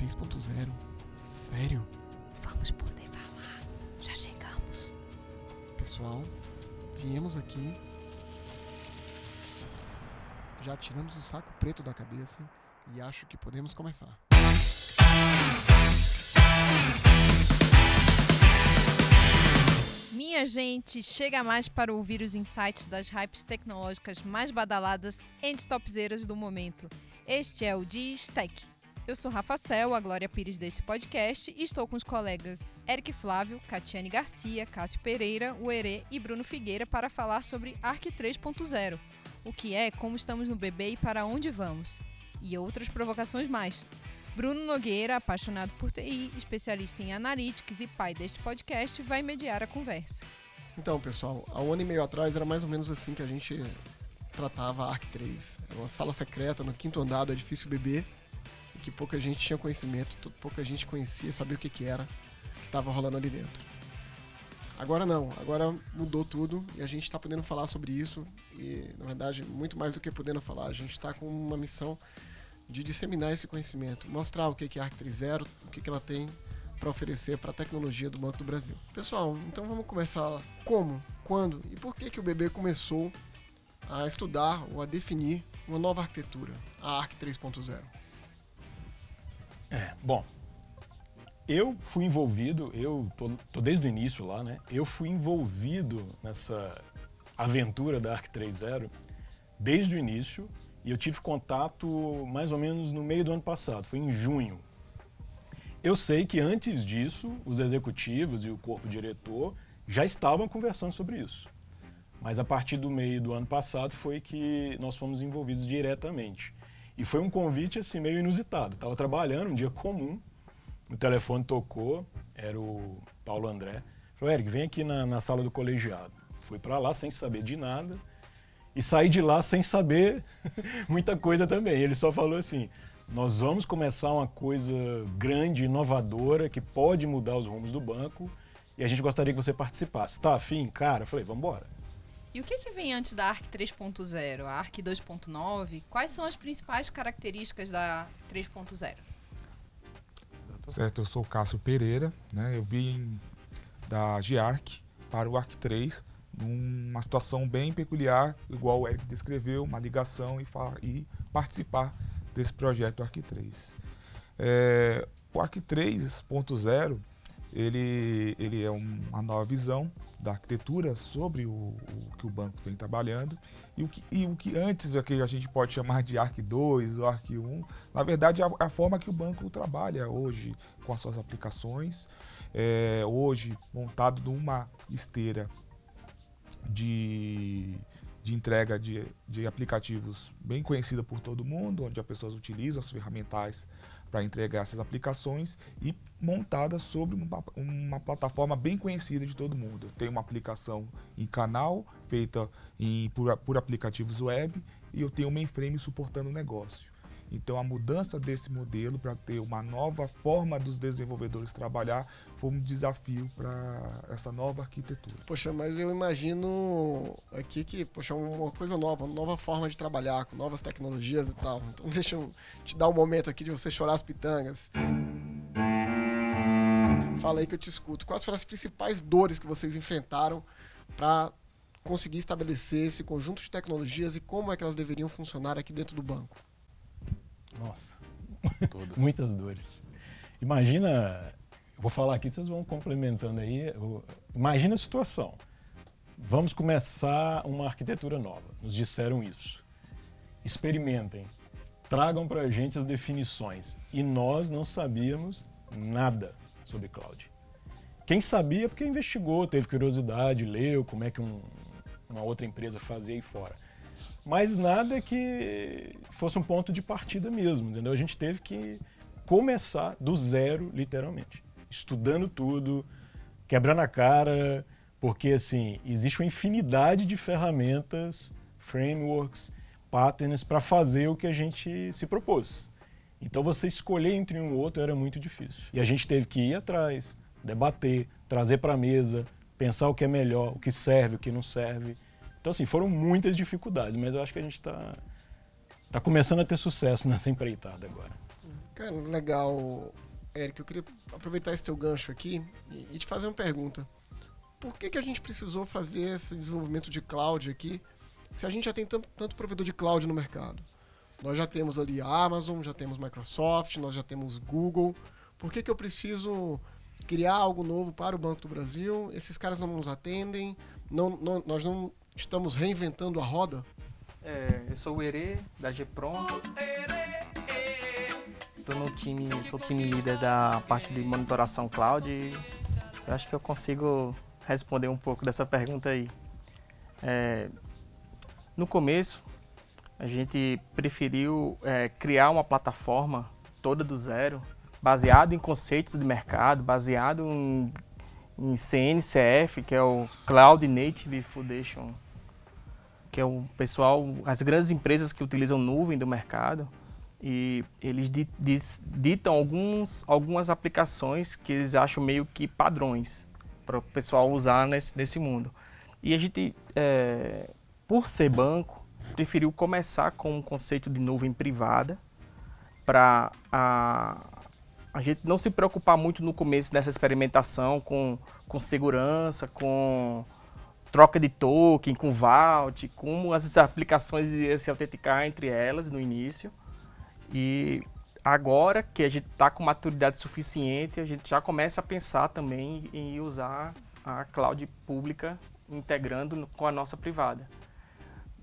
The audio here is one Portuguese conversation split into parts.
3.0? Sério? Vamos poder falar. Já chegamos. Pessoal, viemos aqui. Já tiramos o saco preto da cabeça e acho que podemos começar. Minha gente, chega mais para ouvir os insights das hypes tecnológicas mais badaladas e topzeiras do momento. Este é o Tech. Eu sou Rafa Cel, a Glória Pires deste podcast, e estou com os colegas Eric Flávio, Catiane Garcia, Cássio Pereira, Uerê e Bruno Figueira para falar sobre ARC 3.0, o que é, como estamos no bebê e para onde vamos, e outras provocações mais. Bruno Nogueira, apaixonado por TI, especialista em analytics e pai deste podcast, vai mediar a conversa. Então, pessoal, há um ano e meio atrás era mais ou menos assim que a gente tratava a ARC 3. Era uma sala secreta no quinto andar do edifício BB, que pouca gente tinha conhecimento, pouca gente conhecia, sabia o que, que era, que estava rolando ali dentro. Agora não, agora mudou tudo e a gente está podendo falar sobre isso e, na verdade, muito mais do que podendo falar, a gente está com uma missão de disseminar esse conhecimento, mostrar o que é a ARC 3.0, o que ela tem para oferecer para a tecnologia do Banco do Brasil. Pessoal, então vamos começar como, quando e por que, que o BB começou a estudar ou a definir uma nova arquitetura, a ARC 3.0. É, bom, eu fui envolvido, eu tô, tô, desde o início lá, né? Eu fui envolvido nessa aventura da ARC 3.0 desde o início e eu tive contato mais ou menos no meio do ano passado, foi em junho. Eu sei que antes disso, os executivos e o corpo diretor já estavam conversando sobre isso. Mas a partir do meio do ano passado foi que nós fomos envolvidos diretamente. E foi um convite assim meio inusitado. Estava trabalhando um dia comum, o telefone tocou, era o Paulo André. Falou, Eric, vem aqui na, na sala do colegiado. Fui para lá sem saber de nada e saí de lá sem saber muita coisa também. Ele só falou assim: nós vamos começar uma coisa grande, inovadora, que pode mudar os rumos do banco e a gente gostaria que você participasse. Está afim? Cara, eu falei, vamos embora. E o que, que vem antes da ARC 3.0, a ARC 2.9? Quais são as principais características da 3.0? Certo, eu sou o Cássio Pereira, né? Eu vim da GIARC para o ARC 3 numa situação bem peculiar, igual o Eric descreveu, uma ligação e, e participar desse projeto ARC 3. É, o ARC 3.0 ele, ele é uma nova visão da arquitetura sobre o, o, que o banco vem trabalhando e o que, e o que antes é que a gente pode chamar de ARC 2 ou ARC 1, na verdade é a, a forma que o banco trabalha hoje com as suas aplicações, é, hoje montado numa esteira de, de entrega de, de aplicativos bem conhecida por todo mundo, onde as pessoas utilizam as ferramentais para entregar essas aplicações e montada sobre uma, uma, plataforma bem conhecida de todo mundo. Tem uma aplicação em canal, feita em, por, por aplicativos web, e eu tenho um mainframe suportando o negócio. Então, a mudança desse modelo para ter uma nova forma dos desenvolvedores trabalhar foi um desafio para essa nova arquitetura. Poxa, mas eu imagino aqui que, poxa, uma coisa nova, uma nova forma de trabalhar, com novas tecnologias e tal. Então, deixa eu te dar um momento aqui de você chorar as pitangas. Fala aí que eu te escuto. Quais foram as principais dores que vocês enfrentaram para conseguir estabelecer esse conjunto de tecnologias e como é que elas deveriam funcionar aqui dentro do banco? Nossa, muitas dores. Imagina, vou falar aqui, vocês vão complementando aí. Imagina a situação. Vamos começar uma arquitetura nova. Nos disseram isso. Experimentem. Tragam para a gente as definições. E nós não sabíamos nada sobre cloud. Quem sabia porque investigou, teve curiosidade, leu como é que um, uma outra empresa fazia aí fora mas nada que fosse um ponto de partida mesmo, entendeu? A gente teve que começar do zero, literalmente, estudando tudo, quebrando a cara, porque assim, existe uma infinidade de ferramentas, frameworks, patterns para fazer o que a gente se propôs. Então você escolher entre um ou outro era muito difícil. E a gente teve que ir atrás, debater, trazer para a mesa, pensar o que é melhor, o que serve, o que não serve. Então, assim, foram muitas dificuldades, mas eu acho que a gente está tá começando a ter sucesso nessa empreitada agora. Cara, legal, Eric. Eu queria aproveitar esse teu gancho aqui e, te fazer uma pergunta. Por que, que a gente precisou fazer esse desenvolvimento de cloud aqui, se a gente já tem tanto, tanto provedor de cloud no mercado? Nós já temos ali a Amazon, já temos Microsoft, nós já temos Google. Por que, que eu preciso criar algo novo para o Banco do Brasil? Esses caras não nos atendem, não, não, nós não estamos reinventando a roda? É, eu sou o Herê, da G-Pronto. Estou no time, sou time líder da parte de monitoração cloud. eu acho que eu consigo responder um pouco dessa pergunta aí. É, no começo, a gente preferiu é, criar uma plataforma toda do zero, baseado em conceitos de mercado, baseado em, em CNCF, que é o Cloud Native Foundation, que é o pessoal, as grandes empresas que utilizam nuvem do mercado e eles ditam alguns, algumas aplicações que eles acham meio que padrões para o pessoal usar nesse, nesse mundo. E a gente, é, por ser banco, preferiu começar com um conceito de nuvem privada para a, a gente não se preocupar muito no começo dessa experimentação com, com segurança, com troca de token, com vault, como as aplicações iam se autenticar entre elas no início. E agora que a gente está com maturidade suficiente, a gente já começa a pensar também em usar a cloud pública integrando com a nossa privada.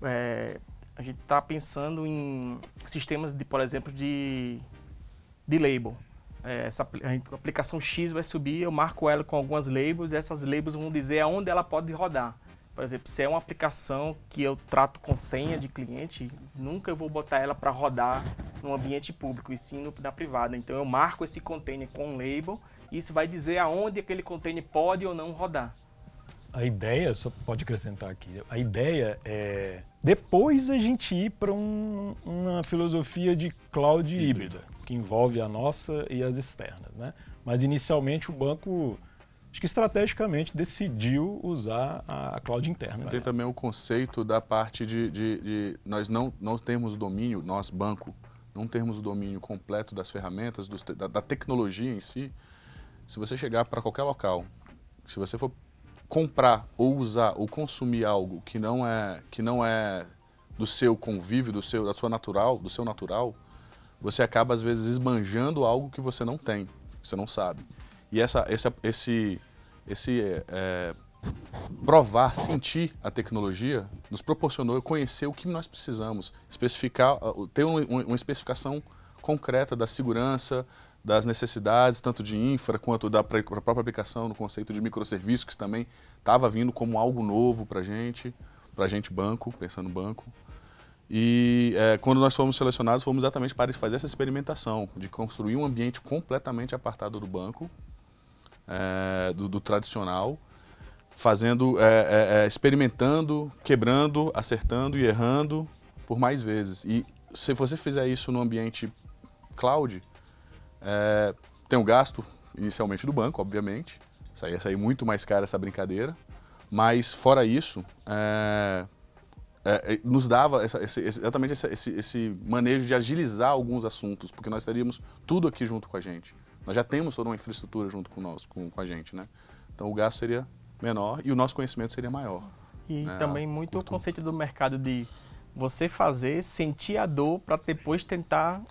É, a gente está pensando em sistemas de, por exemplo, de, de label. É, essa a aplicação X vai subir, eu marco ela com algumas labels e essas labels vão dizer aonde ela pode rodar. Por exemplo, se é uma aplicação que eu trato com senha de cliente, nunca eu vou botar ela para rodar no ambiente público, e sim no, na privada. Então eu marco esse container com um label e isso vai dizer aonde aquele container pode ou não rodar. A ideia, só pode acrescentar aqui, a ideia é depois a gente ir para um, uma filosofia de cloud híbrida, que envolve a nossa e as externas. Né? Mas inicialmente o banco acho que estrategicamente decidiu usar a, cloud interna. Tem né? também o conceito da parte de, de, de, nós não, não termos domínio, nós banco, não termos o domínio completo das ferramentas, dos, da, da tecnologia em si. Se você chegar para qualquer local, se você for comprar ou usar ou consumir algo que não é que não é do seu convívio, do seu da sua natural, do seu natural, você acaba às vezes esbanjando algo que você não tem, que você não sabe. E essa, esse, esse, esse é, provar, sentir a tecnologia, nos proporcionou conhecer o que nós precisamos, especificar, ter um, uma especificação concreta da segurança, das necessidades, tanto de infra quanto da própria aplicação no conceito de microserviços, que também estava vindo como algo novo para a gente, para a gente banco, pensando banco. E é, quando nós fomos selecionados, fomos exatamente para fazer essa experimentação, de construir um ambiente completamente apartado do banco, é, do, do, tradicional, fazendo, é, é, é, experimentando, quebrando, acertando e errando por mais vezes. E se você fizer isso no ambiente cloud, é, tem o gasto inicialmente do banco, obviamente. Isso aí ia sair muito mais caro essa brincadeira. Mas fora isso, é, é, nos dava essa, esse, exatamente esse, esse, manejo de agilizar alguns assuntos, porque nós teríamos tudo aqui junto com a gente. Nós já temos toda uma infraestrutura junto com nós, com, com a gente, né? Então o gasto seria menor e o nosso conhecimento seria maior. E né? também muito o conceito do mercado de você fazer, sentir a dor para depois tentar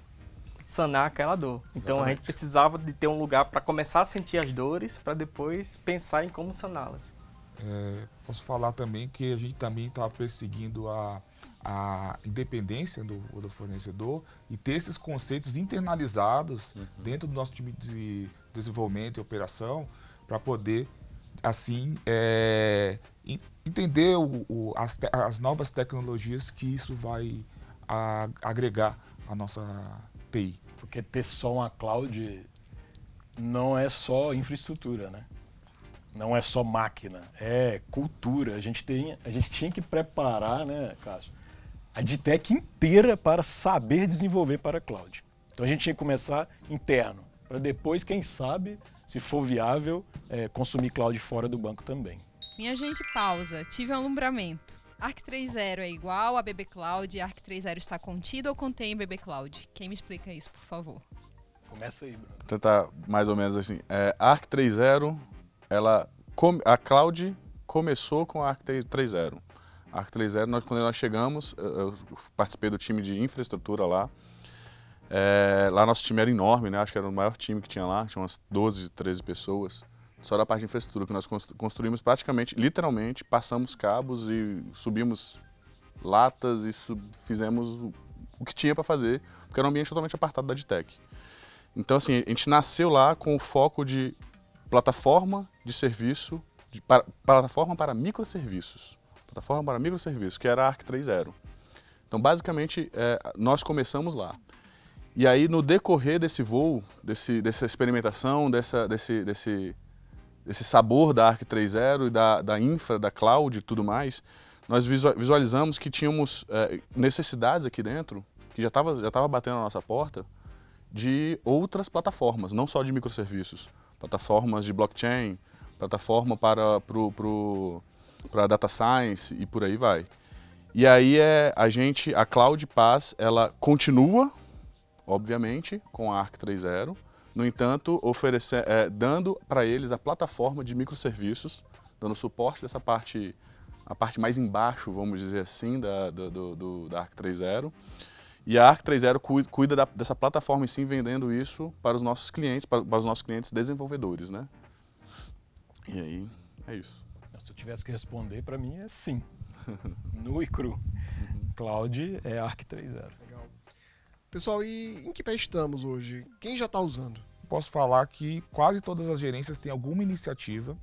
sanar aquela dor. Então Exatamente. a gente precisava de ter um lugar para começar a sentir as dores para depois pensar em como saná-las. É, posso falar também que a gente também estava perseguindo a, a independência do, do, fornecedor e ter esses conceitos internalizados uhum. dentro do nosso time de desenvolvimento e operação para poder assim é, entender o, o, as, te, as, novas tecnologias que isso vai a, agregar à nossa TI. Porque ter só uma cloud não é só infraestrutura, né? Não é só máquina, é cultura. A gente, tem, a gente tinha que preparar, né, Cássio, a DTEC inteira para saber desenvolver para a cloud. Então a gente tinha que começar interno, para depois, quem sabe, se for viável, é, consumir cloud fora do banco também. Minha gente, pausa. Tive um alumbramento. Arc 3.0 é igual a BB Cloud e Arc 3.0 está contido ou contém BB Cloud? Quem me explica isso, por favor? Começa aí, Bruno. Vou tentar mais ou menos assim. É, a Arc 3.0, ela, a Cloud começou com a Arc 3.0. A Arc 3.0, nós, quando nós chegamos, eu, eu, participei do time de infraestrutura lá. É, lá nosso time era enorme, né? Acho que era o maior time que tinha lá, tinha umas 12, 13 pessoas. Só da parte de infraestrutura que nós construímos praticamente, literalmente, passamos cabos e subimos latas e sub, fizemos o que tinha para fazer, porque era um ambiente totalmente apartado da DTEC. Então, assim, a gente nasceu lá com o foco de plataforma de serviço, de, para, plataforma para microserviços. Plataforma para microserviços, que era a ARC 3.0. Então, basicamente, é, nós começamos lá. E aí, no decorrer desse voo, desse, dessa experimentação, dessa, desse, desse, desse sabor da ARC 3.0 e da, da infra, da cloud e tudo mais, nós visualizamos que tínhamos é, necessidades aqui dentro, que já estava já tava batendo na nossa porta, de outras plataformas, não só de microserviços, plataformas de blockchain, plataforma para pro, pro, para data science e por aí vai. E aí é a gente, a Cloud Pass, ela continua, obviamente, com a Arc 3.0, no entanto, oferecer, é, dando para eles a plataforma de microserviços, dando suporte dessa parte, a parte mais embaixo, vamos dizer assim, da, do, do, da Arc 3.0 e a Arc 3.0 cuida da, dessa plataforma em si, vendendo isso para os nossos clientes, para, para, os nossos clientes desenvolvedores, né? E aí, é isso. Se eu tivesse que responder, para mim é sim. nu e cru. Cloud é Arc 3.0. Pessoal, e em que pé estamos hoje? Quem já está usando? Posso falar que quase todas as gerências têm alguma iniciativa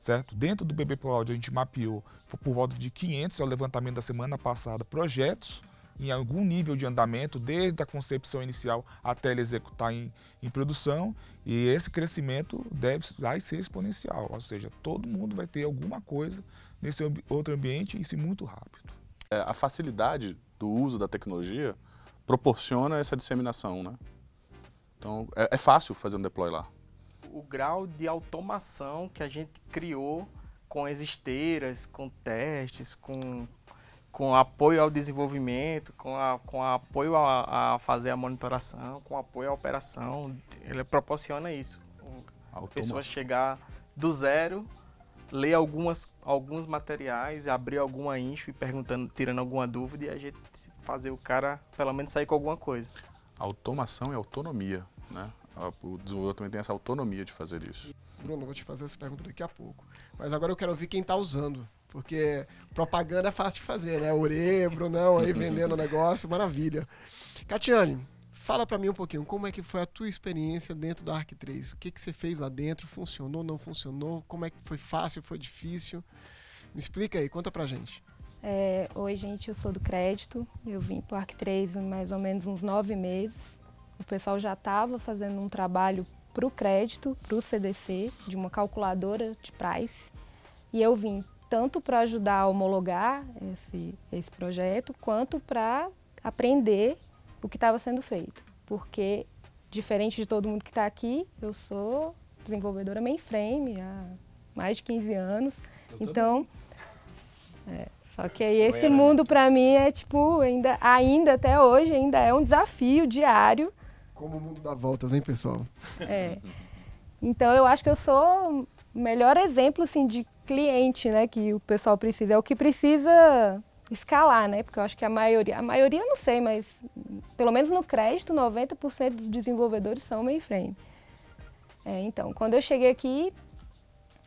certo? Dentro do BB Cloud a gente mapeou por volta de 500, é o levantamento da semana passada, projetos em algum nível de andamento, desde a concepção inicial até ele executar em, em produção, e esse crescimento deve vai ser exponencial, ou seja, todo mundo vai ter alguma coisa nesse outro ambiente e isso muito rápido. É, a facilidade do uso da tecnologia proporciona essa disseminação, né? Então é, é fácil fazer um deploy lá. O grau de automação que a gente criou com as esteiras, com testes, com com apoio ao desenvolvimento, com, a, com apoio a, a, fazer a monitoração, com apoio à operação. Ele proporciona isso. A pessoa chegar do zero, ler algumas, alguns materiais, abrir alguma info e perguntando, tirando alguma dúvida e a gente fazer o cara pelo menos sair com alguma coisa. Automação e autonomia, né? O desenvolvedor também tem essa autonomia de fazer isso. Bruno, eu vou te fazer essa pergunta daqui a pouco. Mas agora eu quero ouvir quem está usando. Porque propaganda é fácil de fazer, né? Ore, Brunão aí vendendo o negócio, maravilha. Catiane, fala para mim um pouquinho, como é que foi a tua experiência dentro do Arc 3? O que, que você fez lá dentro? Funcionou, não funcionou? Como é que foi fácil, foi difícil? Me explica aí, conta pra gente. É, Oi, gente, eu sou do crédito. Eu vim para o Arc 3 em mais ou menos uns nove meses. O pessoal já estava fazendo um trabalho para o crédito, para o CDC, de uma calculadora de price. E eu vim tanto para ajudar a homologar esse, esse projeto, quanto para aprender o que estava sendo feito. Porque, diferente de todo mundo que está aqui, eu sou desenvolvedora mainframe há mais de 15 anos. então, é, só que aí esse mundo para mim é tipo, ainda, ainda até hoje, ainda é um desafio diário. Como o mundo dá voltas, hein, pessoal? É. Então eu acho que eu sou o melhor exemplo assim, de cliente, né, que o pessoal precisa. É o que precisa escalar, né? Porque eu acho que a maioria, a maioria eu não sei, mas pelo menos no crédito, 90% dos desenvolvedores são mainframe. É, então, quando eu cheguei aqui,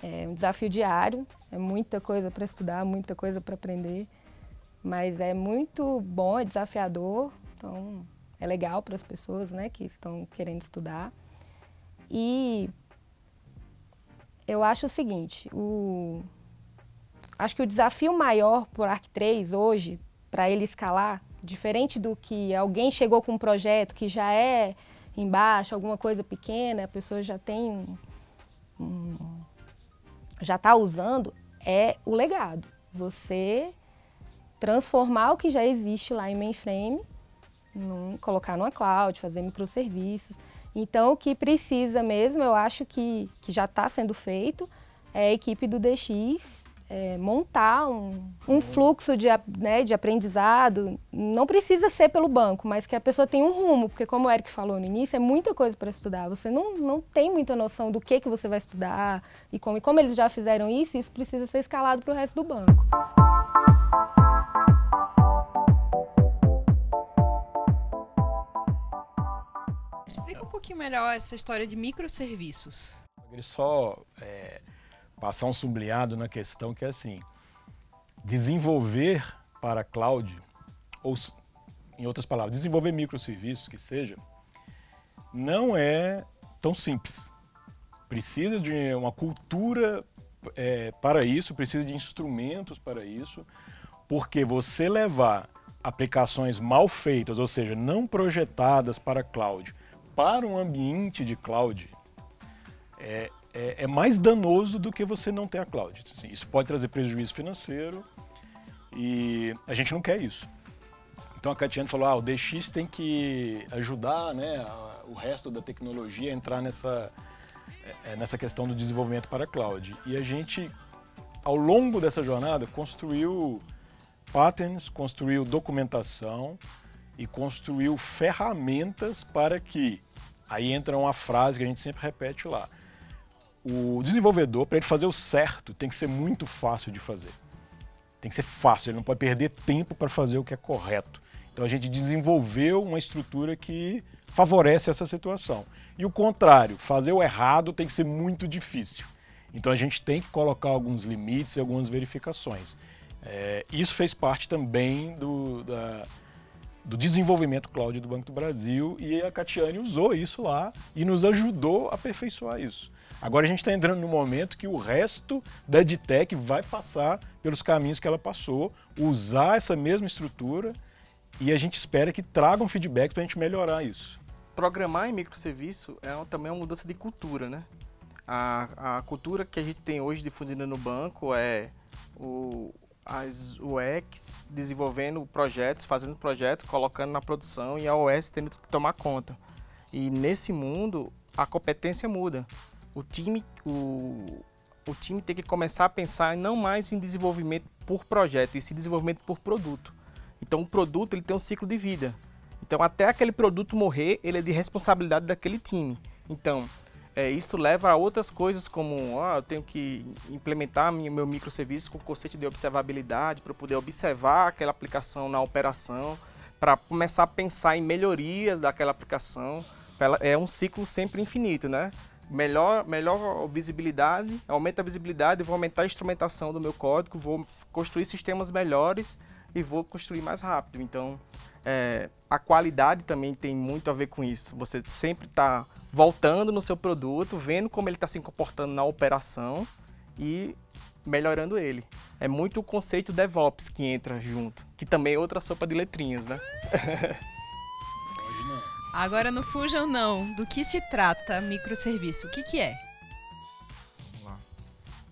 é um desafio diário, é muita coisa para estudar, muita coisa para aprender, mas é muito bom, é desafiador, então é legal para as pessoas, né, que estão querendo estudar. E eu acho o seguinte, o... acho que o desafio maior para o Arc 3 hoje, para ele escalar, diferente do que alguém chegou com um projeto que já é embaixo, alguma coisa pequena, a pessoa já tem um, um já está usando, é o legado. Você transformar o que já existe lá em mainframe, num, colocar numa cloud, fazer microserviços. Então, o que precisa mesmo, eu acho que, que já está sendo feito, é a equipe do DX é, montar um, um fluxo de, né, de aprendizado. Não precisa ser pelo banco, mas que a pessoa tenha um rumo, porque como o Eric falou no início, é muita coisa para estudar. Você não, não tem muita noção do que, que você vai estudar e como. E como eles já fizeram isso, isso precisa ser escalado para o resto do banco. Explica um pouquinho melhor essa história de microserviços. Queria só é, passar um sublinhado na questão que é assim, desenvolver para cloud, ou em outras palavras, desenvolver microserviços que seja, não é tão simples. Precisa de uma cultura é, para isso, precisa de instrumentos para isso, porque você levar aplicações mal feitas, ou seja, não projetadas para cloud, para um ambiente de cloud, é, é, é, mais danoso do que você não ter a cloud. Assim, isso pode trazer prejuízo financeiro e a gente não quer isso. Então a Catiane falou, ah, o DX tem que ajudar né, a, o resto da tecnologia a entrar nessa, é, é, nessa questão do desenvolvimento para a cloud. E a gente, ao longo dessa jornada, construiu patterns, construiu documentação e construiu ferramentas para que, aí entra uma frase que a gente sempre repete lá, o desenvolvedor, para ele fazer o certo, tem que ser muito fácil de fazer. Tem que ser fácil, ele não pode perder tempo para fazer o que é correto. Então a gente desenvolveu uma estrutura que favorece essa situação. E o contrário, fazer o errado tem que ser muito difícil. Então a gente tem que colocar alguns limites e algumas verificações. É, isso fez parte também do, da, do desenvolvimento cloud do Banco do Brasil e a Catiane usou isso lá e nos ajudou a aperfeiçoar isso. Agora a gente está entrando no momento que o resto da EdTech vai passar pelos caminhos que ela passou, usar essa mesma estrutura e a gente espera que tragam feedback para a gente melhorar isso. Programar em microserviço é também uma mudança de cultura, né? A, a cultura que a gente tem hoje difundida no banco é o, as UX desenvolvendo projetos, fazendo projeto, colocando na produção e a OS tendo que tomar conta. E nesse mundo, a competência muda o time, o, o time tem que começar a pensar não mais em desenvolvimento por projeto, e sim desenvolvimento por produto. Então o produto ele tem um ciclo de vida. Então até aquele produto morrer, ele é de responsabilidade daquele time. Então é, isso leva a outras coisas como ah, eu tenho que implementar meu microserviço com conceito de observabilidade para poder observar aquela aplicação na operação, para começar a pensar em melhorias daquela aplicação. É um ciclo sempre infinito, né? Melhor, melhor visibilidade, aumenta a visibilidade, vou aumentar a instrumentação do meu código, vou construir sistemas melhores e vou construir mais rápido. Então, é, a qualidade também tem muito a ver com isso. Você sempre está voltando no seu produto, vendo como ele está se comportando na operação e melhorando ele. É muito o conceito DevOps que entra junto, que também é outra sopa de letrinhas, né? Agora não fujam não. Do que se trata microserviço? O que, que é? Vamos lá.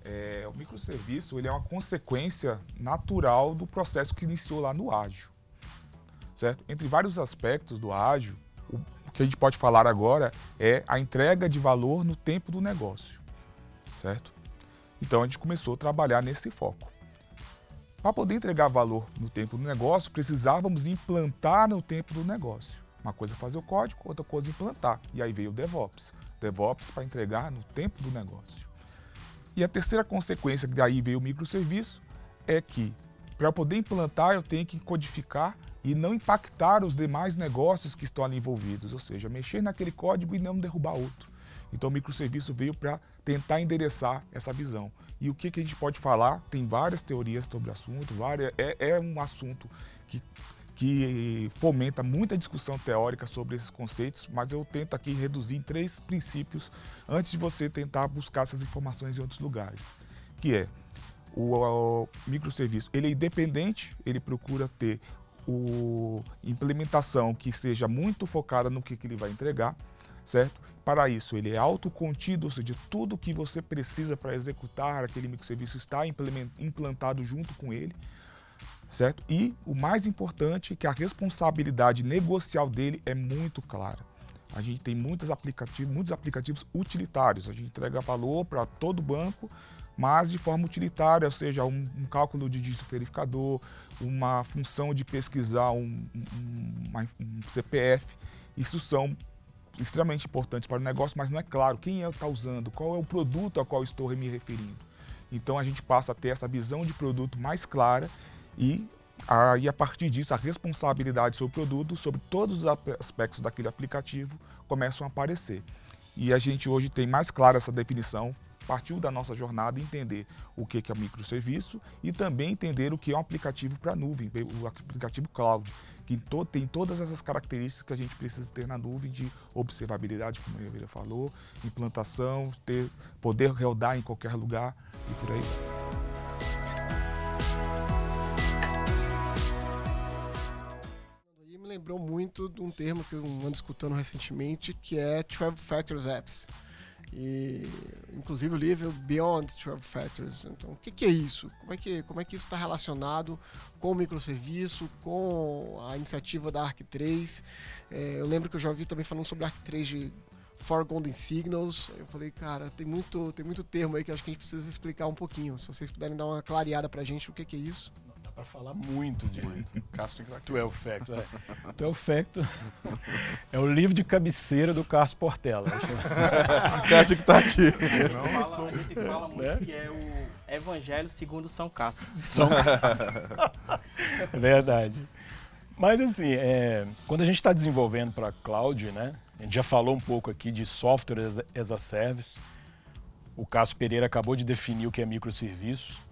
É, o microserviço ele é uma consequência natural do processo que iniciou lá no ágil. Certo? Entre vários aspectos do ágil, o, que a gente pode falar agora é a entrega de valor no tempo do negócio. Certo? Então a gente começou a trabalhar nesse foco. Para poder entregar valor no tempo do negócio, precisávamos implantar no tempo do negócio. Uma coisa é fazer o código, outra coisa é implantar. E aí veio o DevOps. DevOps para entregar no tempo do negócio. E a terceira consequência que daí veio o microserviço é que para poder implantar eu tenho que codificar e não impactar os demais negócios que estão ali envolvidos, ou seja, mexer naquele código e não derrubar outro. Então o microserviço veio para tentar endereçar essa visão. E o que, que a gente pode falar? Tem várias teorias sobre o assunto, várias, é, é um assunto que que fomenta muita discussão teórica sobre esses conceitos, mas eu tento aqui reduzir em três princípios antes de você tentar buscar essas informações em outros lugares, que é o, o microserviço, ele é independente, ele procura ter o implementação que seja muito focada no que, que ele vai entregar, certo? Para isso, ele é autocontido, ou seja, tudo que você precisa para executar aquele microserviço está implantado junto com ele certo? E o mais importante é que a responsabilidade negocial dele é muito clara. A gente tem muitos aplicativos, muitos aplicativos utilitários, a gente entrega valor para todo banco, mas de forma utilitária, ou seja, um, um cálculo de dígito verificador, uma função de pesquisar um, um, um CPF. Isso são extremamente importantes para o negócio, mas não é claro quem é está usando, qual é o produto ao qual estou me referindo. Então a gente passa a ter essa visão de produto mais clara e aí a partir disso a responsabilidade sobre o produto, sobre todos os aspectos daquele aplicativo começam a aparecer. E a gente hoje tem mais clara essa definição, partiu da nossa jornada entender o que é microserviço e também entender o que é um aplicativo para nuvem, o aplicativo cloud que tem todas essas características que a gente precisa ter na nuvem de observabilidade, como a Evelyn falou, implantação, ter, poder rodar em qualquer lugar e por aí. Lembrou muito de um termo que eu ando escutando recentemente, que é 12 Factors Apps. E, inclusive o livro Beyond 12 Factors. Então, o que, que, é isso? Como é que, como é que isso está relacionado com o microserviço, com a iniciativa da ARC3? É, eu lembro que eu já ouvi também falando sobre a ARC3 de For Golden Signals. Eu falei, cara, tem muito, tem muito termo aí que acho que a gente precisa explicar um pouquinho. Se vocês puderem dar uma clareada pra gente, o que, que é isso? Pra falar muito de Casting 12 Factor. É. 12 Factor é o livro de cabeceira do Carlos Portela. Cássio que tá aqui. Não, fala, a gente fala muito né? que é o Evangelho segundo São Cássio. São... Verdade. Mas assim, é, quando a gente está desenvolvendo para cloud, né? A gente já falou um pouco aqui de software as, as a service. O Cássio Pereira acabou de definir o que é microserviço.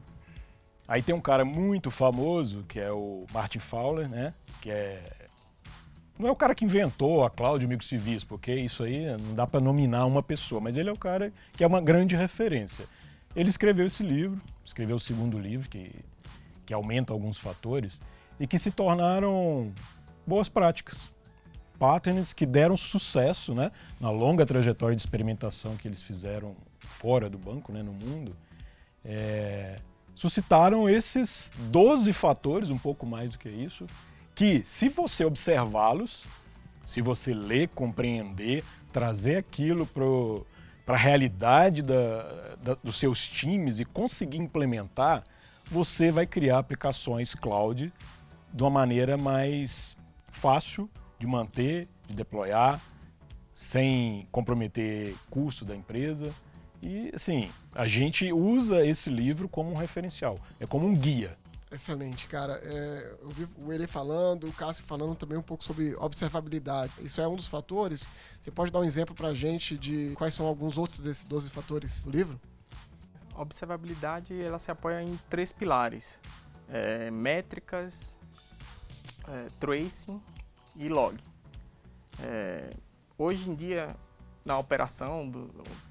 Aí tem um cara muito famoso, que é o Martin Fowler, né? Que é. Não é o cara que inventou a cloud microserviço, porque isso aí não dá para nominar uma pessoa, mas ele é o cara que é uma grande referência. Ele escreveu esse livro, escreveu o segundo livro, que, que aumenta alguns fatores, e que se tornaram boas práticas. Patterns que deram sucesso né, na longa trajetória de experimentação que eles fizeram fora do banco, né, no mundo. É, suscitaram esses 12 fatores, um pouco mais do que isso, que se você observá-los, se você ler, compreender, trazer aquilo para a realidade da, da, dos seus times e conseguir implementar, você vai criar aplicações cloud de uma maneira mais fácil de manter, de deployar, sem comprometer custo da empresa e, assim, a gente usa esse livro como um referencial, é como um guia. Excelente, cara. É, eu vi o Ele falando, o Cássio falando também um pouco sobre observabilidade. Isso é um dos fatores. Você pode dar um exemplo para a gente de quais são alguns outros desses 12 fatores do livro? A observabilidade ela se apoia em três pilares: é, métricas, é, tracing e log. É, hoje em dia, na operação, do,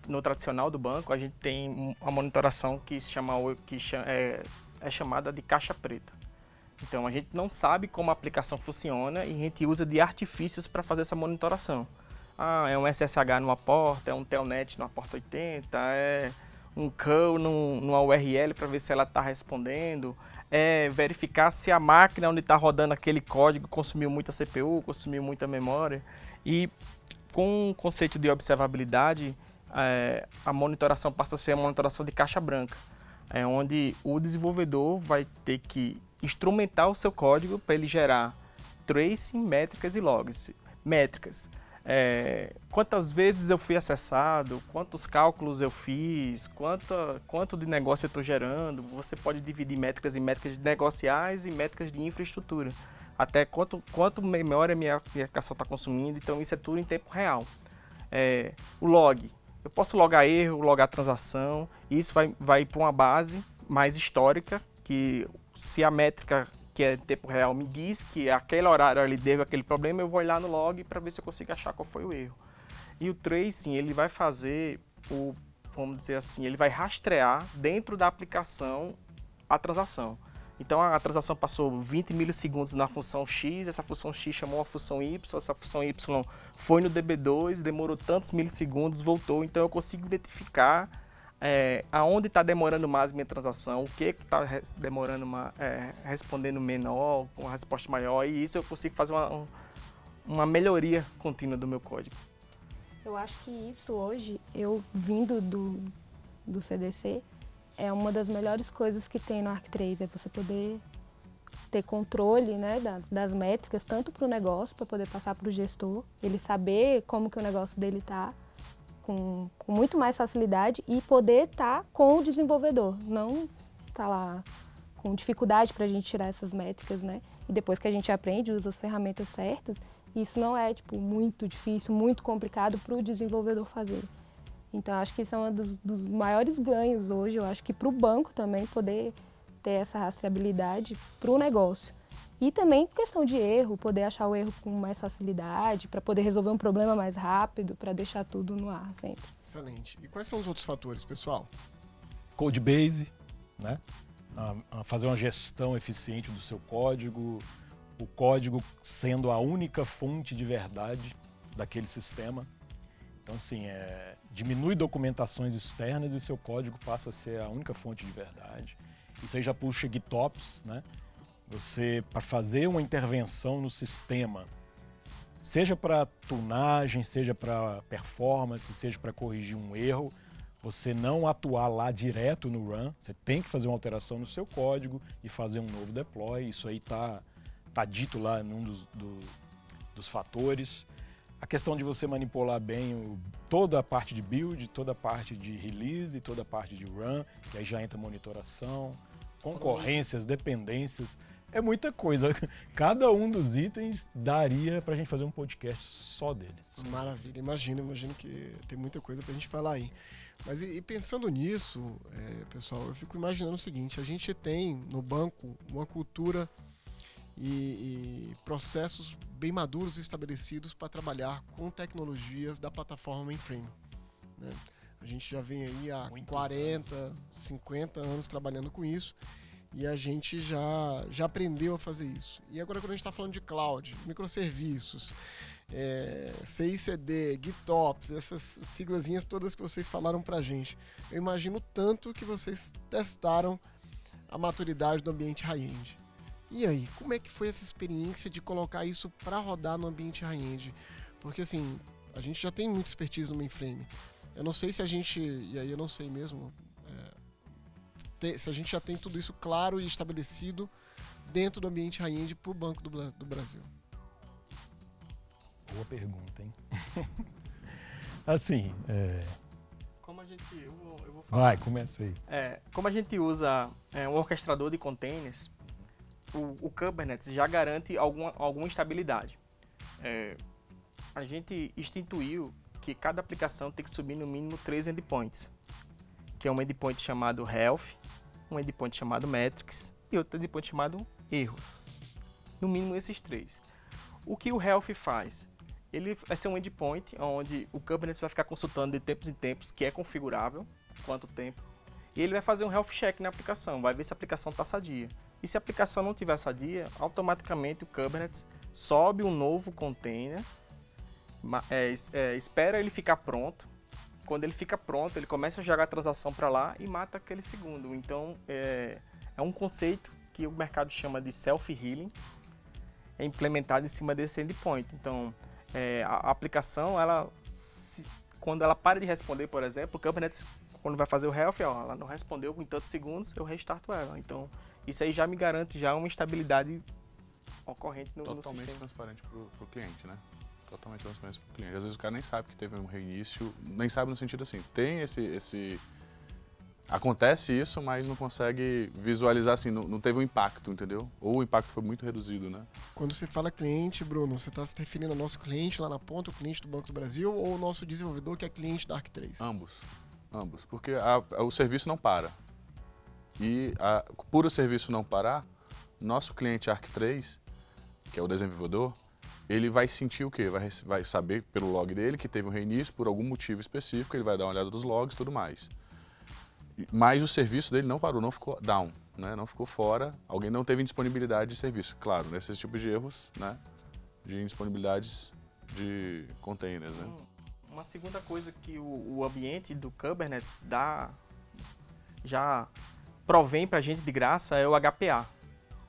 no tradicional do banco, a gente tem uma monitoração que, se chama, que é, é chamada de caixa preta. Então a gente não sabe como a aplicação funciona e a gente usa de artifícios para fazer essa monitoração. Ah, é um SSH numa porta, é um telnet numa porta 80, é um curl numa URL para ver se ela está respondendo, é verificar se a máquina onde está rodando aquele código consumiu muita CPU, consumiu muita memória. E com o conceito de observabilidade, é, a monitoração passa a ser a monitoração de caixa branca, é onde o desenvolvedor vai ter que instrumentar o seu código para ele gerar tracing, métricas e logs. Métricas. É, quantas vezes eu fui acessado, quantos cálculos eu fiz, quanto, quanto de negócio eu estou gerando. Você pode dividir métricas em métricas negociais e métricas de infraestrutura até quanto, quanto memória minha aplicação está consumindo, então isso é tudo em tempo real. É, o log, eu posso logar erro, logar transação, isso vai, vai para uma base mais histórica, que se a métrica que é em tempo real me diz que aquele horário ele deu aquele problema, eu vou olhar no log para ver se eu consigo achar qual foi o erro. E o tracing, ele vai fazer o, vamos dizer assim, ele vai rastrear dentro da aplicação a transação. Então a transação passou 20 milissegundos na função X, essa função X chamou a função Y, essa função Y foi no DB2, demorou tantos milissegundos, voltou. Então eu consigo identificar é, aonde está demorando mais minha transação, o que está demorando, uma, é, respondendo menor, com uma resposta maior, e isso eu consigo fazer uma, uma melhoria contínua do meu código. Eu acho que isso hoje, eu vindo do, do CDC, é uma das melhores coisas que tem no Arc3, é você poder ter controle né, das, das métricas, tanto para o negócio, para poder passar para o gestor, ele saber como que o negócio dele está, com, com, muito mais facilidade, e poder estar tá com o desenvolvedor, não estar tá lá com dificuldade para a gente tirar essas métricas, né? E depois que a gente aprende, usa as ferramentas certas, isso não é tipo muito difícil, muito complicado para o desenvolvedor fazer. Então acho que isso é um dos, dos maiores ganhos hoje. Eu acho que para o banco também poder ter essa rastreabilidade para o negócio. E também questão de erro, poder achar o erro com mais facilidade, para poder resolver um problema mais rápido, para deixar tudo no ar sempre. Excelente. E quais são os outros fatores, pessoal? Code base, né? fazer uma gestão eficiente do seu código, o código sendo a única fonte de verdade daquele sistema. Então, assim, é, diminui documentações externas e seu código passa a ser a única fonte de verdade. Isso aí já puxa GitOps, né? Você, para fazer uma intervenção no sistema, seja para tunagem, seja para performance, seja para corrigir um erro, você não atuar lá direto no run, você tem que fazer uma alteração no seu código e fazer um novo deploy. Isso aí está tá dito lá num dos, do, dos fatores. A questão de você manipular bem o, toda a parte de build, toda a parte de release, toda a parte de run, que aí já entra monitoração concorrências, dependências. É muita coisa. Cada um dos itens daria para a gente fazer um podcast só deles. Maravilha, imagino, imagino que tem muita coisa para a gente falar aí. Mas e, e pensando nisso, é, pessoal, eu fico imaginando o seguinte: a gente tem no banco uma cultura e, e processos bem maduros e estabelecidos para trabalhar com tecnologias da plataforma mainframe. Né? A gente já vem aí há Muitos 40, anos. 50 anos trabalhando com isso e a gente já, já aprendeu a fazer isso. E agora, quando a gente está falando de cloud, microserviços, é, CICD, GitOps, essas siglazinhas todas que vocês falaram para a gente, eu imagino tanto que vocês testaram a maturidade do ambiente high-end. E aí, como é que foi essa experiência de colocar isso para rodar no ambiente high-end? Porque assim, a gente já tem muita expertise no mainframe, eu não sei se a gente, e aí eu não sei mesmo, é, te, se a gente já tem tudo isso claro e estabelecido dentro do ambiente high-end para o Banco do, do Brasil. Boa pergunta, hein? assim, é... Como a gente, eu vou, eu vou falar. Vai, começa aí. É, como a gente usa é, um orquestrador de containers, o, o Kubernetes já garante alguma, alguma estabilidade. É, a gente instituiu que cada aplicação tem que subir no mínimo três endpoints, que é um endpoint chamado health, um endpoint chamado metrics e outro endpoint chamado erros. No mínimo esses três. O que o health faz? Ele vai ser um endpoint onde o Kubernetes vai ficar consultando de tempos em tempos, que é configurável, quanto tempo, e ele vai fazer um health check na aplicação, vai ver se a aplicação está sadia. E se a aplicação não estiver sadia, automaticamente o Kubernetes sobe um novo container é, é, espera ele ficar pronto. Quando ele fica pronto, ele começa a jogar a transação para lá e mata aquele segundo. Então, é, é um conceito que o mercado chama de self-healing, é implementado em cima desse endpoint. Então, é, a, aplicação, ela, se, quando ela para de responder, por exemplo, o Kubernetes, quando vai fazer o health, ó, ela não respondeu em tantos segundos, eu restarto ela. Então, isso aí já me garante já uma estabilidade ocorrente no, Totalmente no sistema. transparente para o cliente, né? totalmente transparência para o cliente. Às vezes o cara nem sabe que teve um reinício, nem sabe no sentido assim, tem esse, esse acontece isso, mas não consegue visualizar assim, não, não, teve um impacto, entendeu? Ou o impacto foi muito reduzido, né? Quando você fala cliente, Bruno, você está se referindo ao nosso cliente lá na ponta, o cliente do Banco do Brasil, ou o nosso desenvolvedor que é cliente da Arc3? Ambos, ambos, porque a, a, o serviço não para. E a, por o serviço não parar, nosso cliente Arc3, que é o desenvolvedor, ele vai sentir o quê? Vai, vai saber pelo log dele que teve um reinício por algum motivo específico, ele vai dar uma olhada dos logs e tudo mais. Mas o serviço dele não parou, não ficou down, né? não ficou fora, alguém não teve indisponibilidade de serviço. Claro, nesses tipos de erros, né? de indisponibilidades de containers. Né? Uma segunda coisa que o, o ambiente do Kubernetes dá, já provém para a gente de graça é o HPA.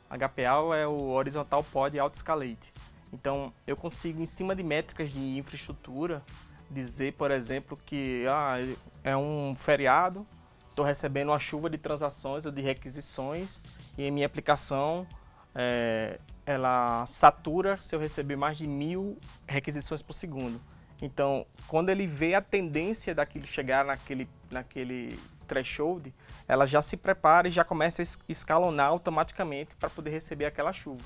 HPA é o Horizontal Pod Auto Escalate. Então, eu consigo, em cima de métricas de infraestrutura, dizer, por exemplo, que ah, é um feriado, estou recebendo uma chuva de transações ou de requisições e em minha aplicação é, ela satura se eu receber mais de mil requisições por segundo. Então, quando ele vê a tendência daquilo chegar naquele, naquele threshold, ela já se prepara e já começa a escalonar automaticamente para poder receber aquela chuva.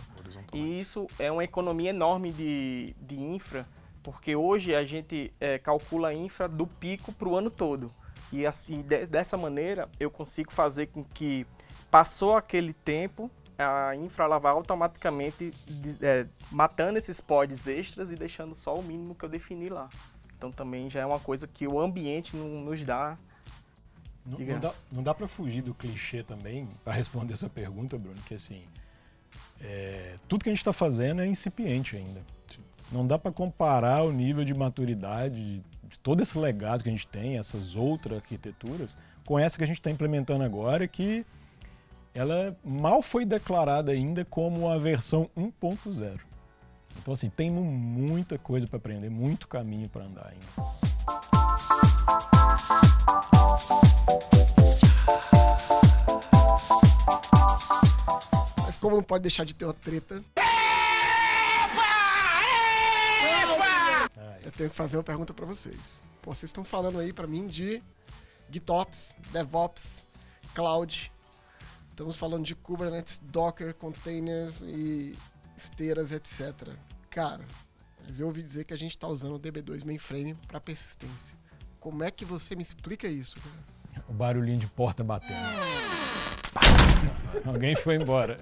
E isso é uma economia enorme de, de infra, porque hoje a gente é, calcula a infra do pico para o ano todo. E assim, de, dessa maneira, eu consigo fazer com que passou aquele tempo, a infra ela vai automaticamente é, matando esses pods extras e deixando só o mínimo que eu defini lá. Então também já é uma coisa que o ambiente não, nos dá. Não, não dá, não dá para fugir do clichê também, para responder essa pergunta, Bruno, que assim, é, tudo que a gente está fazendo é incipiente ainda. Não dá para comparar o nível de maturidade de, todo esse legado que a gente tem, essas outras arquiteturas, com essa que a gente está implementando agora, que ela mal foi declarada ainda como a versão 1.0. Então, assim, tem muita coisa para aprender, muito caminho para andar ainda. Como não pode deixar de ter uma treta. Eu tenho que fazer uma pergunta para vocês. Pô, vocês estão falando aí para mim de GitOps, DevOps, Cloud. Estamos falando de Kubernetes, Docker, containers e esteiras, etc. Cara, mas eu ouvi dizer que a gente está usando o DB2 mainframe para persistência. Como é que você me explica isso? Cara? O barulhinho de porta batendo. Alguém foi embora.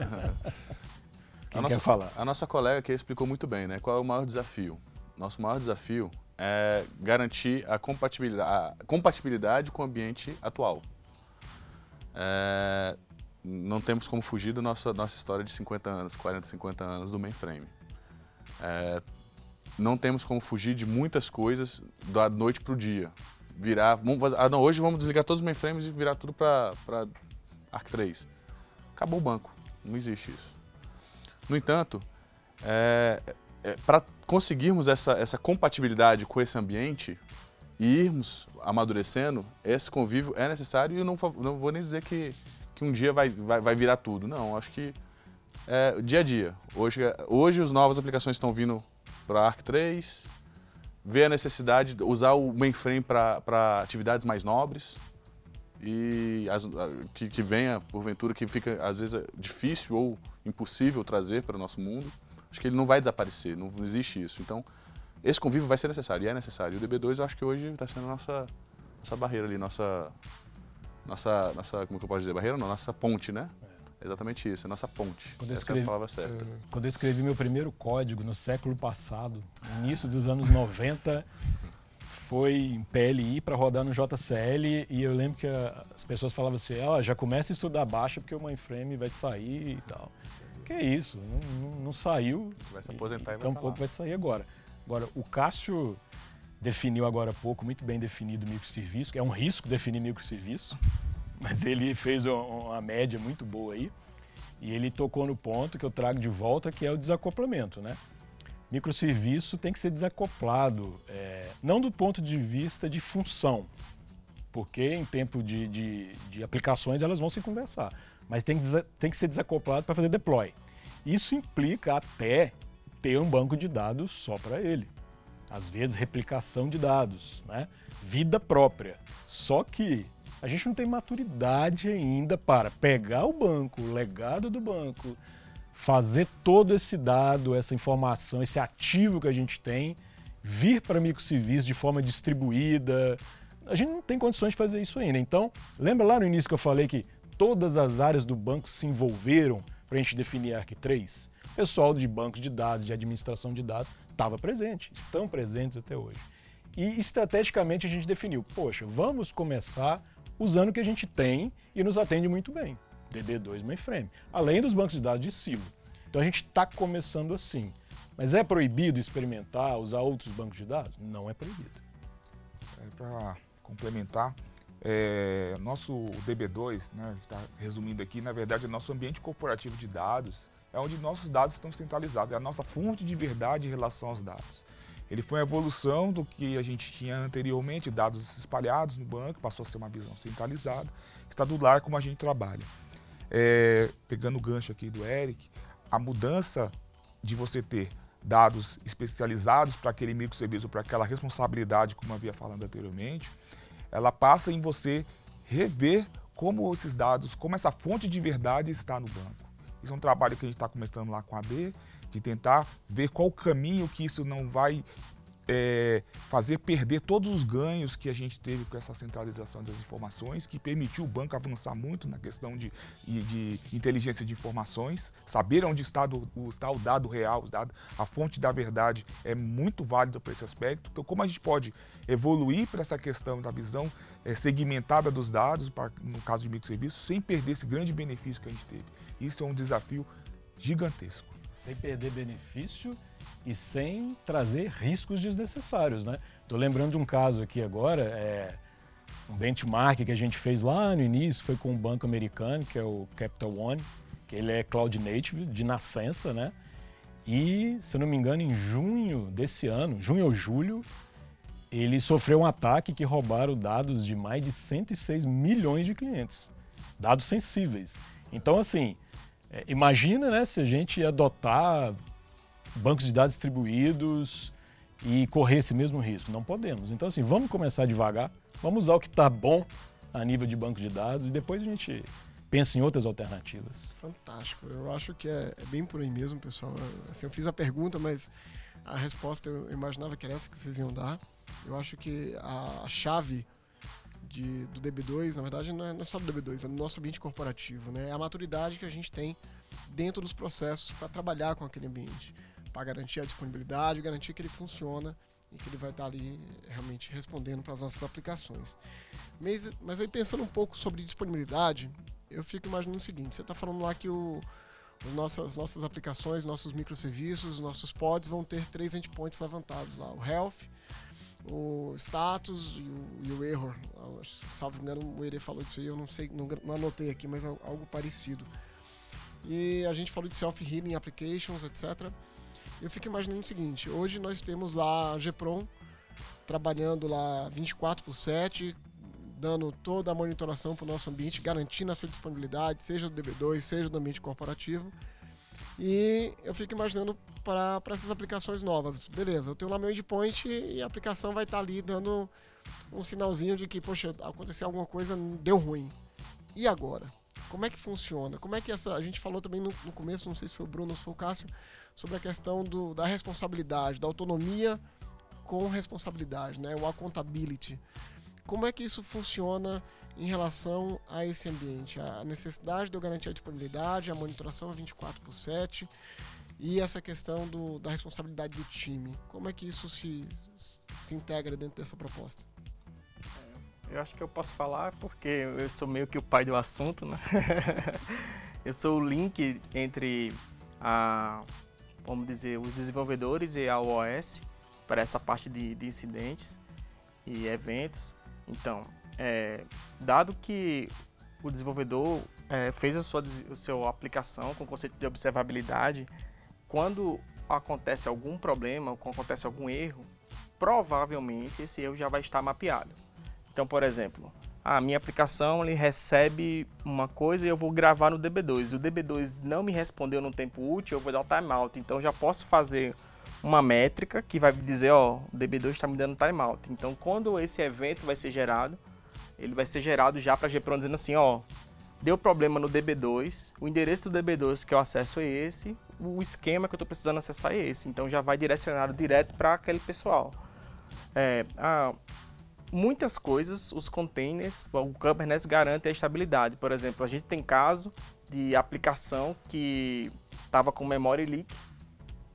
Quem a nossa, quer falar? A nossa colega aqui explicou muito bem, né? Qual é o maior desafio? Nosso maior desafio é garantir a compatibilidade, a compatibilidade com o ambiente atual. É, não temos como fugir da nossa, nossa história de 50 anos, 40, 50 anos do mainframe. É, não temos como fugir de muitas coisas da noite para o dia. Virar, vamos fazer, ah, não, hoje vamos desligar todos os mainframes e virar tudo para Arc 3. Acabou o banco, não existe isso. No entanto, é, é, para conseguirmos essa, essa compatibilidade com esse ambiente e irmos amadurecendo, esse convívio é necessário e eu não, não vou nem dizer que que um dia vai, vai, vai virar tudo. Não, acho que é dia a dia. Hoje, hoje as novas aplicações estão vindo para Arc 3, vê a necessidade de usar o mainframe para atividades mais nobres e as, que, que venha, porventura, que fica às vezes difícil ou impossível trazer para o nosso mundo. Acho que ele não vai desaparecer, não existe isso. Então, esse convívio vai ser necessário e é necessário. E o DB2 eu acho que hoje está sendo a nossa, nossa barreira ali, nossa, nossa, nossa, como que eu posso dizer, barreira não, nossa ponte, né? É. Exatamente isso, é nossa ponte. Quando Essa escrevi, é a palavra certa. Quando eu escrevi meu primeiro código no século passado, início dos anos 90, foi em PLI para rodar no JCL e eu lembro que a, as pessoas falavam assim, ó, já começa a estudar baixa porque o mainframe vai sair e tal. Que é isso, não, não, não saiu. Vai se aposentar e, e, e vai Tampouco vai sair agora. Agora, o Cássio definiu agora há pouco, muito bem definido microserviço, que é um risco definir microserviço, mas ele fez uma, uma média muito boa aí. E ele tocou no ponto que eu trago de volta, que é o desacoplamento, né? Microserviço tem que ser desacoplado, é, não do ponto de vista de função, porque em tempo de, de, de aplicações elas vão se conversar, mas tem que, tem que ser desacoplado para fazer deploy. Isso implica até ter um banco de dados só para ele às vezes replicação de dados, né? vida própria. Só que a gente não tem maturidade ainda para pegar o banco, o legado do banco, fazer todo esse dado, essa informação, esse ativo que a gente tem, vir para microserviços de forma distribuída. A gente não tem condições de fazer isso ainda. Então, lembra lá no início que eu falei que todas as áreas do banco se envolveram para a gente definir a ARC 3? Pessoal de bancos de dados, de administração de dados, estava presente, estão presentes até hoje. E estrategicamente a gente definiu, poxa, vamos começar usando o que a gente tem e nos atende muito bem, DB2 mainframe, além dos bancos de dados de silo. Então a gente está começando assim. Mas é proibido experimentar, usar outros bancos de dados? Não é proibido. É, Para complementar, é, nosso DB2, né, está resumindo aqui, na verdade é nosso ambiente corporativo de dados, é onde nossos dados estão centralizados, é a nossa fonte de verdade em relação aos dados. Ele foi uma evolução do que a gente tinha anteriormente, dados espalhados no banco, passou a ser uma visão centralizada, está do lar como a gente trabalha. É, pegando o gancho aqui do Eric, a mudança de você ter dados especializados para aquele microserviço, para aquela responsabilidade, como havia falando anteriormente, ela passa em você rever como esses dados, como essa fonte de verdade está no banco. Isso é um trabalho que a gente está começando lá com a AD, de tentar ver qual o caminho que isso não vai é, fazer perder todos os ganhos que a gente teve com essa centralização das informações, que permitiu o banco avançar muito na questão de, de inteligência de informações, saber onde está, do, está o dado real, dado, a fonte da verdade é muito válido para esse aspecto. Então, como a gente pode evoluir para essa questão da visão é, segmentada dos dados, pra, no caso de microserviços, sem perder esse grande benefício que a gente teve. Isso é um desafio gigantesco. Sem perder benefício e sem trazer riscos desnecessários, né? Estou lembrando de um caso aqui agora, é um benchmark que a gente fez lá no início, foi com um banco americano, que é o Capital One, que ele é cloud native de nascença, né? E, se eu não me engano, em junho desse ano, junho ou julho, ele sofreu um ataque que roubaram dados de mais de 106 milhões de clientes, dados sensíveis. Então, assim, é, imagina né, se a gente adotar bancos de dados distribuídos e correr esse mesmo risco. Não podemos. Então, assim, vamos começar devagar, vamos usar o que está bom a nível de banco de dados e depois a gente pensa em outras alternativas. Fantástico. Eu acho que é, é bem por aí mesmo, pessoal. Assim, eu fiz a pergunta, mas a resposta eu imaginava que era essa que vocês iam dar. Eu acho que a, a chave de, do DB2, na verdade, não é, não é só do DB2, é no nosso ambiente corporativo, né? É a maturidade que a gente tem dentro dos processos para trabalhar com aquele ambiente para garantir a disponibilidade, garantir que ele funciona e que ele vai estar ali realmente respondendo para as nossas aplicações. Mas, mas aí pensando um pouco sobre disponibilidade, eu fico imaginando o seguinte: você está falando lá que o, as nossas, nossas aplicações, nossos microserviços, nossos pods vão ter três endpoints levantados lá: o health, o status e o, e o error. Salvo engano, o Ere falou disso aí, eu não sei, não, não anotei aqui, mas é algo parecido. E a gente falou de self-healing applications, etc. Eu fico imaginando o seguinte: hoje nós temos lá a GPROM trabalhando lá 24 por 7, dando toda a monitoração para o nosso ambiente, garantindo essa disponibilidade, seja do DB2, seja do ambiente corporativo. E eu fico imaginando para essas aplicações novas. Beleza, eu tenho lá meu endpoint e a aplicação vai estar tá ali dando um sinalzinho de que, poxa, aconteceu alguma coisa, deu ruim. E agora? Como é que funciona? Como é que essa. A gente falou também no, no começo, não sei se foi o Bruno ou se foi o Cássio, sobre a questão do, da responsabilidade, da autonomia com responsabilidade, né? o accountability. Como é que isso funciona em relação a esse ambiente? A necessidade de eu garantir a disponibilidade, a monitoração 24 por 7 e essa questão do, da responsabilidade do time. Como é que isso se, se integra dentro dessa proposta? Eu acho que eu posso falar porque eu sou meio que o pai do assunto, né? eu sou o link entre a vamos dizer, os desenvolvedores e a OS para essa parte de, de incidentes e eventos. Então, é, dado que o desenvolvedor é, fez a sua, a sua aplicação com o conceito de observabilidade, quando acontece algum problema, quando acontece algum erro, provavelmente esse erro já vai estar mapeado. Então, por exemplo, a minha aplicação ele recebe uma coisa e eu vou gravar no DB2. O DB2 não me respondeu no tempo útil, eu vou dar um timeout. Então já posso fazer uma métrica que vai dizer, ó, o DB2 está me dando timeout. Então quando esse evento vai ser gerado, ele vai ser gerado já para a GPRON dizendo assim, ó, deu problema no DB2, o endereço do DB2 que eu acesso é esse, o esquema que eu estou precisando acessar é esse. Então já vai direcionado direto para aquele pessoal. É, a, muitas coisas, os containers, o Kubernetes garante a estabilidade. Por exemplo, a gente tem caso de aplicação que estava com memória leak,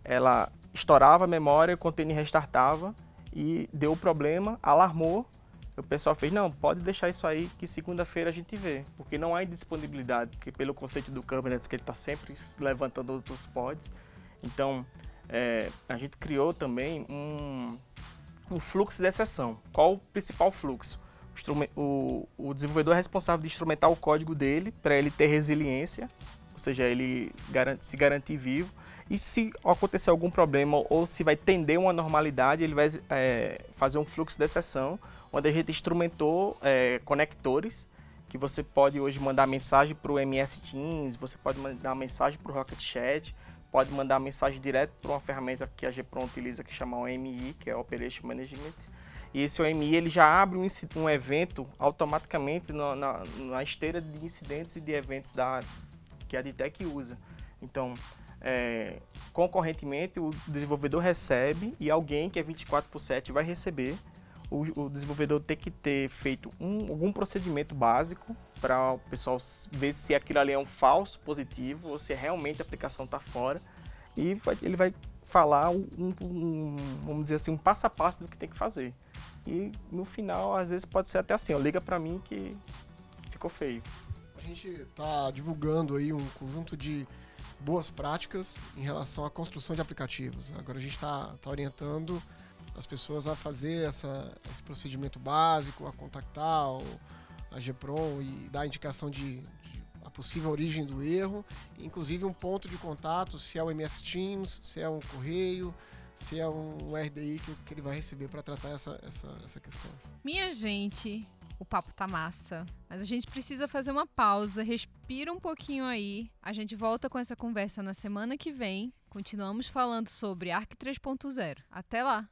ela estourava a memória, o container restartava e deu problema, alarmou. O pessoal fez, não, pode deixar isso aí que segunda-feira a gente vê, porque não há disponibilidade, porque pelo conceito do Kubernetes que ele está sempre levantando outros pods. Então, é, a gente criou também um, um fluxo de exceção. Qual o principal fluxo? O, o, desenvolvedor é responsável de instrumentar o código dele para ele ter resiliência ou seja, ele se garantir vivo. E se acontecer algum problema ou se vai tender uma normalidade, ele vai é, fazer um fluxo de exceção, onde a gente instrumentou é, conectores que você pode hoje mandar mensagem para o MS Teams, você pode mandar mensagem para o Rocket Chat, pode mandar mensagem direto para uma ferramenta que a GPRON utiliza que chama OMI, que é Operation Management. E esse OMI ele já abre um, um evento automaticamente na, na, na, esteira de incidentes e de eventos da, que a DTEC usa. Então, é, concorrentemente, o desenvolvedor recebe e alguém que é 24 por 7 vai receber. O, o desenvolvedor tem que ter feito um, algum procedimento básico para o pessoal ver se aquilo ali é um falso positivo ou se realmente a aplicação está fora. E vai, ele vai falar um, um, vamos dizer assim, um passo a passo do que tem que fazer. E no final, às vezes pode ser até assim, ó, liga para mim que ficou feio. A gente está divulgando aí um conjunto de boas práticas em relação à construção de aplicativos. Agora a gente está tá orientando as pessoas a fazer essa, esse procedimento básico, a contactar a GPROM e dar indicação de, de, a possível origem do erro, inclusive um ponto de contato, se é o MS Teams, se é um correio, se é um RDI que, que ele vai receber para tratar essa, essa, essa questão. Minha gente, o papo tá massa. Mas a gente precisa fazer uma pausa, respira um pouquinho aí. A gente volta com essa conversa na semana que vem. Continuamos falando sobre ARC 3.0. Até lá!